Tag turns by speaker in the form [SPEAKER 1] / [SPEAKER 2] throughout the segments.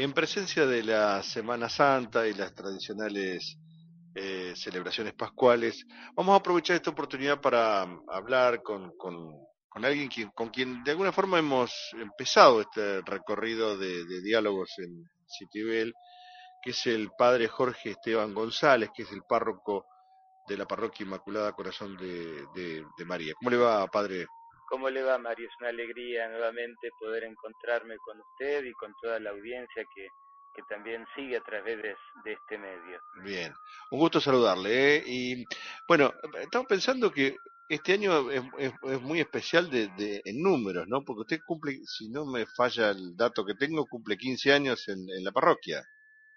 [SPEAKER 1] En presencia de la Semana Santa y las tradicionales eh, celebraciones pascuales, vamos a aprovechar esta oportunidad para hablar con, con, alguien con quien de alguna forma hemos empezado este recorrido de, diálogos en Citibel, que es el padre Jorge Esteban González, que es el párroco de la parroquia Inmaculada Corazón de, de María. ¿Cómo le va, padre?
[SPEAKER 2] ¿Cómo le va, Mario? Es una alegría nuevamente poder encontrarme con usted y con toda la audiencia que, que también sigue a través de, este medio.
[SPEAKER 1] Bien, un gusto saludarle. ¿eh? Y bueno, estamos pensando que este año es, es, muy especial de, de, en números, ¿no? Porque usted cumple, si no me falla el dato que tengo, cumple 15 años en, en la parroquia.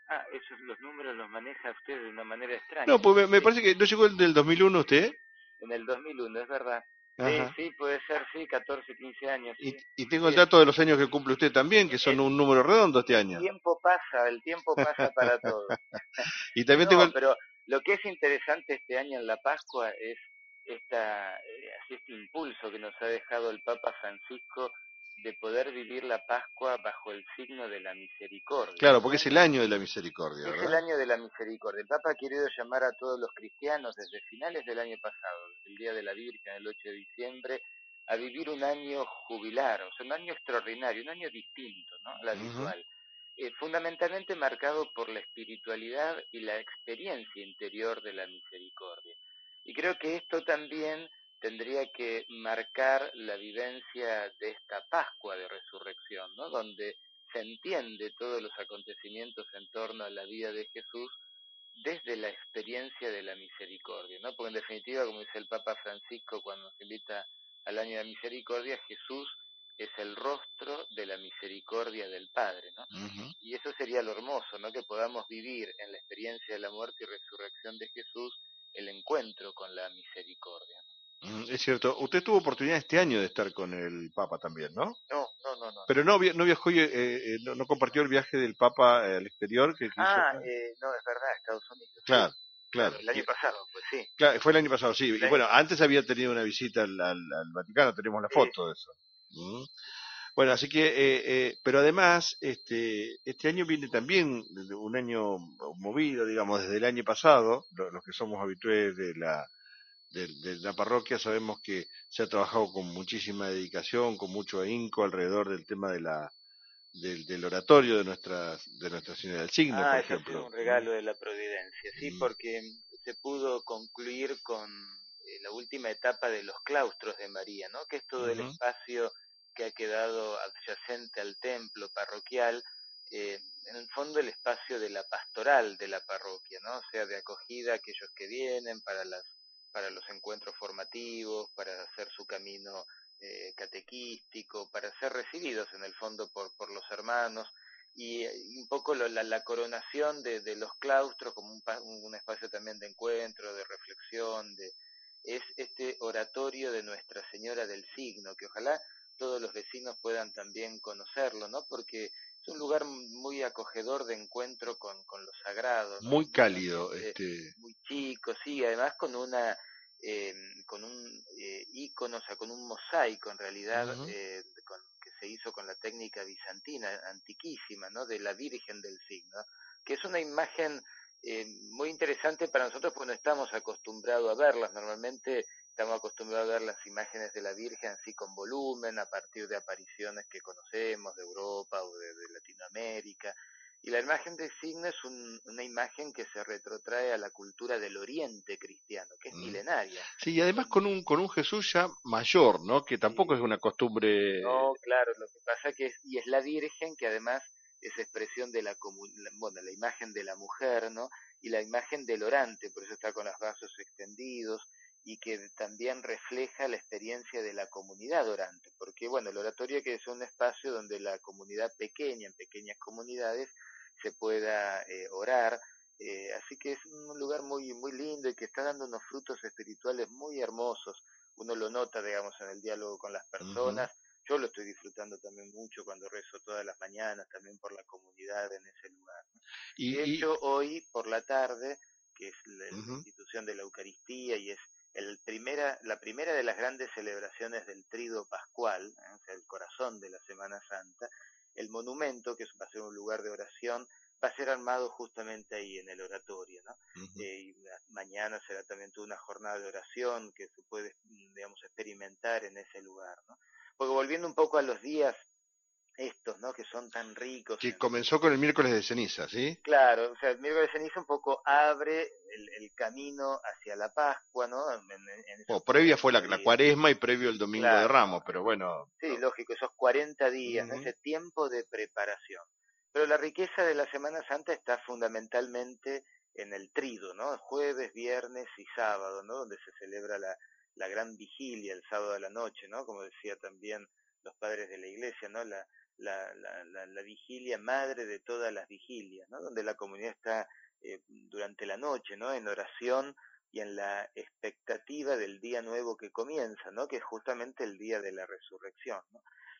[SPEAKER 2] Ah, esos los números los maneja usted de una manera extraña.
[SPEAKER 1] No, pues me, parece que no llegó el del 2001 usted.
[SPEAKER 2] En el 2001, es verdad. Sí, sí, puede ser, sí, 14, 15 años.
[SPEAKER 1] Y, y, tengo el dato de los años que cumple usted también, que son un número redondo este año.
[SPEAKER 2] El tiempo pasa, el tiempo pasa para todos.
[SPEAKER 1] y también tengo
[SPEAKER 2] Pero lo que es interesante este año en la Pascua es esta, eh, este impulso que nos ha dejado el Papa Francisco de poder vivir la Pascua bajo el signo de la misericordia.
[SPEAKER 1] Claro, porque es el año de la misericordia.
[SPEAKER 2] Es el año de la misericordia. El Papa ha querido llamar a todos los cristianos desde finales del año pasado, el Día de la Virgen, el 8 de diciembre, a vivir un año jubilar, o sea, un año extraordinario, un año distinto, ¿no? A la habitual. Eh, fundamentalmente marcado por la espiritualidad y la experiencia interior de la misericordia. Y creo que esto también tendría que marcar la vivencia de esta Pascua de Resurrección, ¿no? Donde se entiende todos los acontecimientos en torno a la vida de Jesús desde la experiencia de la misericordia, ¿no? Porque en definitiva, como dice el Papa Francisco cuando nos invita al año de la misericordia, Jesús es el rostro de la misericordia del Padre, ¿no? Y eso sería lo hermoso, ¿no? Que podamos vivir en la experiencia de la muerte y resurrección de Jesús el encuentro con la misericordia.
[SPEAKER 1] Es cierto. Usted tuvo oportunidad este año de estar con el Papa también, ¿no?
[SPEAKER 2] No, no, no. no.
[SPEAKER 1] Pero no, no viajó, eh, eh, no, compartió el viaje del Papa al exterior. Que
[SPEAKER 2] ah, eh, no, es verdad, Estados Unidos.
[SPEAKER 1] Claro. Claro.
[SPEAKER 2] El año pasado, pues sí.
[SPEAKER 1] Claro, fue el año pasado, sí. Y bueno, antes había tenido una visita al, al, Vaticano, tenemos la foto de eso. Bueno, así que, eh, pero además, este, este año viene también un año movido, digamos, desde el año pasado, los que somos habituales de la, de, la parroquia sabemos que se ha trabajado con muchísima dedicación, con mucho ahínco alrededor del tema de la del, oratorio de nuestra de Nuestra Señora del Signo,
[SPEAKER 2] ah,
[SPEAKER 1] por ejemplo.
[SPEAKER 2] Es un regalo de la providencia, sí, mm. porque se pudo concluir con eh, la última etapa de los claustros de María, ¿no? Que es todo el espacio que ha quedado adyacente al templo parroquial, eh, en el fondo el espacio de la pastoral de la parroquia, ¿no? O sea, de acogida a aquellos que vienen para las para los encuentros formativos, para hacer su camino eh, catequístico, para ser recibidos en el fondo por, por los hermanos y, un poco la, la, coronación de, de, los claustros como un, un, espacio también de encuentro, de reflexión, de, es este oratorio de Nuestra Señora del Signo, que ojalá todos los vecinos puedan también conocerlo, ¿no? Porque es un lugar muy acogedor de encuentro con, con lo sagrado.
[SPEAKER 1] Muy cálido. este...
[SPEAKER 2] Muy chico, sí, además con una... Eh, con un eh, icono, o sea, con un mosaico en realidad eh, que se hizo con la técnica bizantina antiquísima, ¿no? De la Virgen del Signo, que es una imagen eh, muy interesante para nosotros porque no estamos acostumbrados a verlas. Normalmente estamos acostumbrados a ver las imágenes de la Virgen así con volumen, a partir de apariciones que conocemos de Europa o de, Latinoamérica. Y la imagen de signo es una imagen que se retrotrae a la cultura del oriente cristiano, que es mm. milenaria.
[SPEAKER 1] Sí, y además con un, con un Jesús ya mayor, ¿no? Que tampoco es una costumbre...
[SPEAKER 2] No, claro, lo que pasa que es, y es la Virgen que además es expresión de la, bueno, la imagen de la mujer, ¿no? Y la imagen del orante, por eso está con los brazos extendidos, y que también refleja la experiencia de la comunidad orante, porque bueno, el oratorio que es un espacio donde la comunidad pequeña, en pequeñas comunidades, se pueda eh, orar. Eh, así que es un lugar muy, muy lindo y que está dando unos frutos espirituales muy hermosos. Uno lo nota, digamos, en el diálogo con las personas. Yo lo estoy disfrutando también mucho cuando rezo todas las mañanas, también por la comunidad en ese lugar. Y, de hecho, hoy por la tarde, que es la, institución de la Eucaristía y es el primera, la primera de las grandes celebraciones del trido pascual, ¿eh? o sea, el corazón de la Semana Santa, el monumento, que va a ser un lugar de oración, va a ser armado justamente ahí en el oratorio, ¿no? Eh, y mañana será también toda una jornada de oración que se puede, digamos, experimentar en ese lugar, ¿no? Porque volviendo un poco a los días estos, ¿no? Que son tan ricos.
[SPEAKER 1] Que comenzó con el miércoles de ceniza, ¿sí?
[SPEAKER 2] Claro, o sea, el miércoles de ceniza un poco abre el, camino hacia la Pascua, ¿no?
[SPEAKER 1] previa fue la, cuaresma y previo el domingo de Ramos, pero bueno.
[SPEAKER 2] Sí, lógico, esos 40 días, ese tiempo de preparación. Pero la riqueza de la Semana Santa está fundamentalmente en el trido, ¿no? Jueves, viernes y sábado, ¿no? Donde se celebra la, la gran vigilia, el sábado de la noche, ¿no? Como decía también los padres de la iglesia, ¿no? La, la, la, la, vigilia madre de todas las vigilias, ¿no? Donde la comunidad está eh, durante la noche, ¿no? En oración y en la expectativa del día nuevo que comienza, ¿no? Que es justamente el día de la resurrección.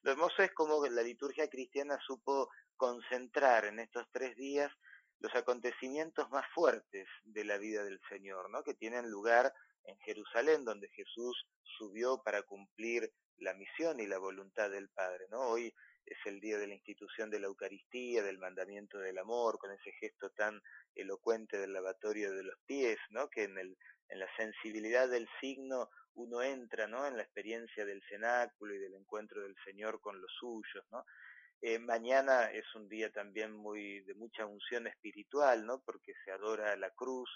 [SPEAKER 2] Lo hermoso es como la liturgia cristiana supo concentrar en estos tres días los acontecimientos más fuertes de la vida del Señor, ¿no? Que tienen lugar en Jerusalén, donde Jesús subió para cumplir la misión y la voluntad del Padre, ¿no? Hoy es el día de la institución de la Eucaristía, del mandamiento del amor, con ese gesto tan elocuente del lavatorio de los pies, ¿no? Que en, el, en la sensibilidad del signo uno entra, ¿no? En la experiencia del cenáculo y del encuentro del Señor con los suyos, ¿no? Eh, mañana es un día también muy de mucha unción espiritual, ¿no? Porque se adora la cruz,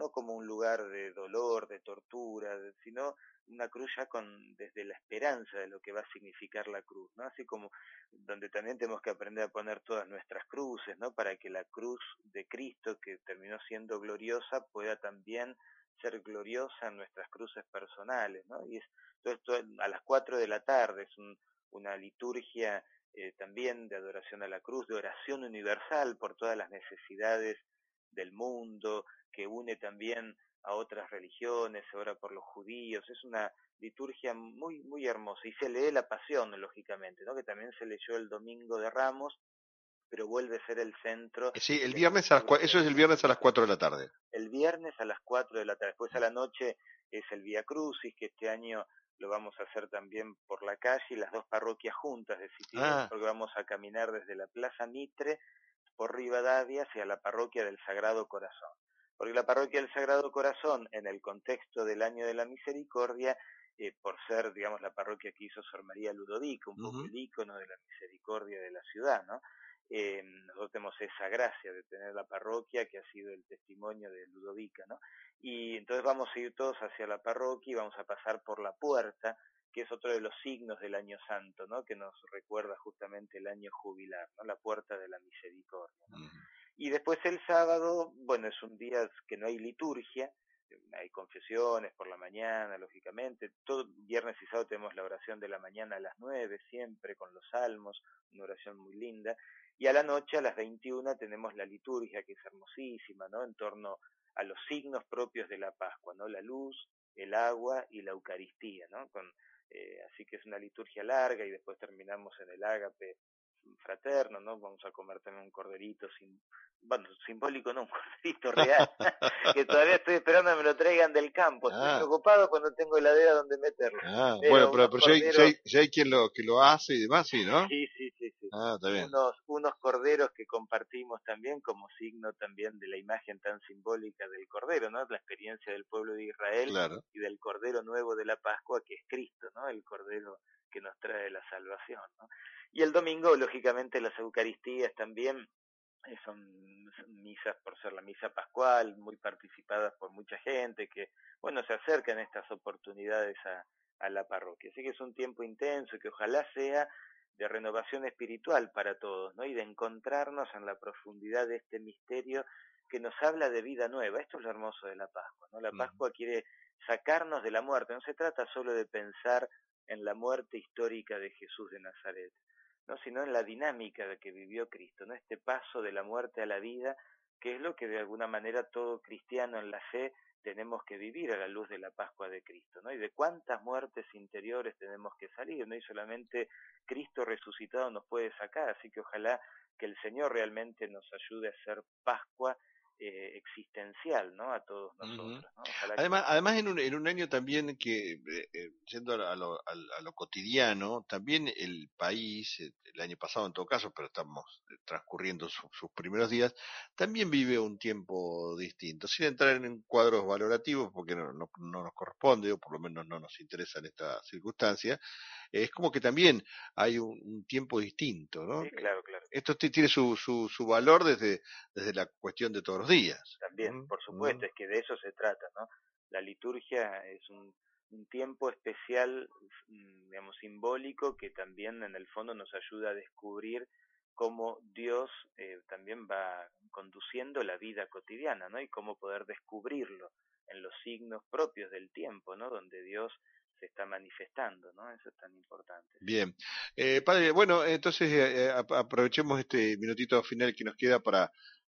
[SPEAKER 2] no como un lugar de dolor, de tortura, sino una cruz ya con desde la esperanza de lo que va a significar la cruz, ¿no? Así como donde también tenemos que aprender a poner todas nuestras cruces, ¿no? Para que la cruz de Cristo que terminó siendo gloriosa pueda también ser gloriosa en nuestras cruces personales, ¿no? Y es todo esto a las cuatro de la tarde es una liturgia eh, también de adoración a la cruz, de oración universal por todas las necesidades del mundo, que une también a otras religiones, ahora por los judíos, es una liturgia muy muy hermosa y se lee la pasión lógicamente, ¿no? Que también se leyó el domingo de Ramos, pero vuelve a ser el centro.
[SPEAKER 1] Sí, el viernes a las eso es el viernes a las 4 de la tarde.
[SPEAKER 2] El viernes a las 4 de la tarde, después a la noche es el Vía Crucis que este año lo vamos a hacer también por la calle y las dos parroquias juntas de Sitio, ah. porque vamos a caminar desde la Plaza Mitre por Rivadavia hacia la parroquia del Sagrado Corazón porque la parroquia del Sagrado Corazón, en el contexto del Año de la Misericordia, eh, por ser, digamos, la parroquia que hizo Sor María Ludovico, un poco el ícono de la misericordia de la ciudad, ¿no? Eh, nosotros tenemos esa gracia de tener la parroquia que ha sido el testimonio de Ludovica, ¿no? Y entonces vamos a ir todos hacia la parroquia y vamos a pasar por la puerta, que es otro de los signos del año santo, ¿no? Que nos recuerda justamente el año jubilar, ¿no? La puerta de la misericordia, ¿no? Y después el sábado, bueno, es un día que no hay liturgia, hay confesiones por la mañana, lógicamente. Todo viernes y sábado tenemos la oración de la mañana a las nueve, siempre con los salmos, una oración muy linda. Y a la noche, a las 21, tenemos la liturgia, que es hermosísima, ¿no? En torno a los signos propios de la Pascua, ¿no? La luz, el agua y la Eucaristía, ¿no? Con, eh, así que es una liturgia larga y después terminamos en el ágape fraterno, ¿no? Vamos a comer también un corderito, sin, bueno, simbólico no, un corderito real, que todavía estoy esperando que me lo traigan del campo, estoy ah. preocupado cuando tengo heladera donde meterlo.
[SPEAKER 1] Ah, bueno, pero, pero ya, hay, hay, quien lo, que lo hace y demás, sí, ¿no?
[SPEAKER 2] Sí, sí, sí. sí.
[SPEAKER 1] Ah, está bien.
[SPEAKER 2] Unos, unos corderos que compartimos también como signo también de la imagen tan simbólica del cordero, ¿no? La experiencia del pueblo de Israel y del cordero nuevo de la Pascua, que es Cristo, ¿no? El cordero que nos trae la salvación, ¿no? Y el domingo, lógicamente, las Eucaristías también eh, son misas por ser la misa pascual, muy participadas por mucha gente que, bueno, se acercan estas oportunidades a, a la parroquia. Así que es un tiempo intenso y que ojalá sea de renovación espiritual para todos, ¿no? Y de encontrarnos en la profundidad de este misterio que nos habla de vida nueva. Esto es lo hermoso de la Pascua, ¿no? La Pascua quiere sacarnos de la muerte. No se trata solo de pensar en la muerte histórica de Jesús de Nazaret, no, sino en la dinámica de que vivió Cristo, ¿no? Este paso de la muerte a la vida, que es lo que de alguna manera todo cristiano en la fe tenemos que vivir a la luz de la Pascua de Cristo, ¿no? Y de cuántas muertes interiores tenemos que salir, ¿no? Y solamente Cristo resucitado nos puede sacar, así que ojalá que el Señor realmente nos ayude a hacer Pascua eh, existencial ¿no? a todos nosotros.
[SPEAKER 1] Además, además en, un, en un año también que, eh, eh, yendo a lo, a, lo, cotidiano, también el país, el año pasado en todo caso, pero estamos transcurriendo sus primeros días, también vive un tiempo distinto, sin entrar en cuadros valorativos, porque no, no, no nos corresponde, o por lo menos no nos interesa en esta circunstancia, es como que también hay un, tiempo distinto, ¿no?
[SPEAKER 2] Sí, claro, claro.
[SPEAKER 1] Esto tiene su, su, su valor desde, desde la cuestión de todos los días.
[SPEAKER 2] También, por supuesto, es que de eso se trata, ¿no? La liturgia es un, un tiempo especial, mm, digamos, simbólico que también en el fondo nos ayuda a descubrir cómo Dios eh, también va conduciendo la vida cotidiana, ¿no? Y cómo poder descubrirlo en los signos propios del tiempo, ¿no? Donde Dios se está manifestando, ¿no? Eso es tan importante.
[SPEAKER 1] Bien. Eh, padre, bueno, entonces eh, eh, aprovechemos este minutito final que nos queda para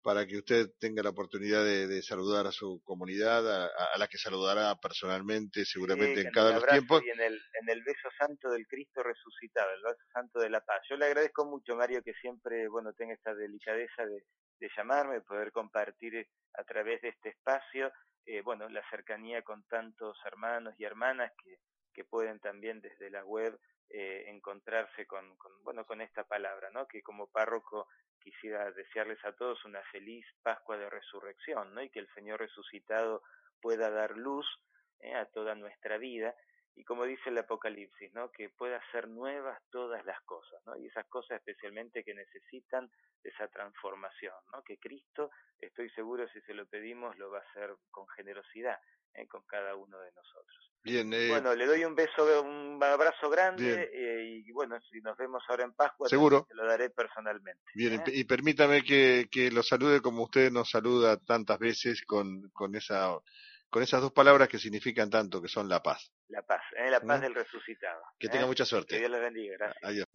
[SPEAKER 1] para que usted tenga la oportunidad de, saludar a su comunidad, a, la que saludará personalmente, seguramente en cada tiempo.
[SPEAKER 2] Y en el, en el beso santo del Cristo resucitado, el beso santo de la paz. Yo le agradezco mucho, Mario, que siempre, bueno, tenga esta delicadeza de, de llamarme, poder compartir a través de este espacio, eh, bueno, la cercanía con tantos hermanos y hermanas que, que pueden también desde la web eh, encontrarse con, bueno con esta palabra no que como párroco quisiera desearles a todos una feliz Pascua de Resurrección no y que el Señor resucitado pueda dar luz eh, a toda nuestra vida y como dice el Apocalipsis, ¿no? que pueda hacer nuevas todas las cosas, ¿no? y esas cosas especialmente que necesitan esa transformación, ¿no? que Cristo, estoy seguro si se lo pedimos, lo va a hacer con generosidad ¿eh? con cada uno de nosotros.
[SPEAKER 1] Bien,
[SPEAKER 2] eh, bueno, le doy un beso, un abrazo grande eh, y bueno, si nos vemos ahora en Pascua,
[SPEAKER 1] Seguro.
[SPEAKER 2] Te lo daré personalmente.
[SPEAKER 1] Bien, ¿eh? y permítame que, que lo salude como usted nos saluda tantas veces con, con esa con esas dos palabras que significan tanto, que son la paz.
[SPEAKER 2] La paz, la paz del resucitado.
[SPEAKER 1] Que tenga mucha suerte.
[SPEAKER 2] Que Dios le bendiga, gracias.
[SPEAKER 1] Adiós.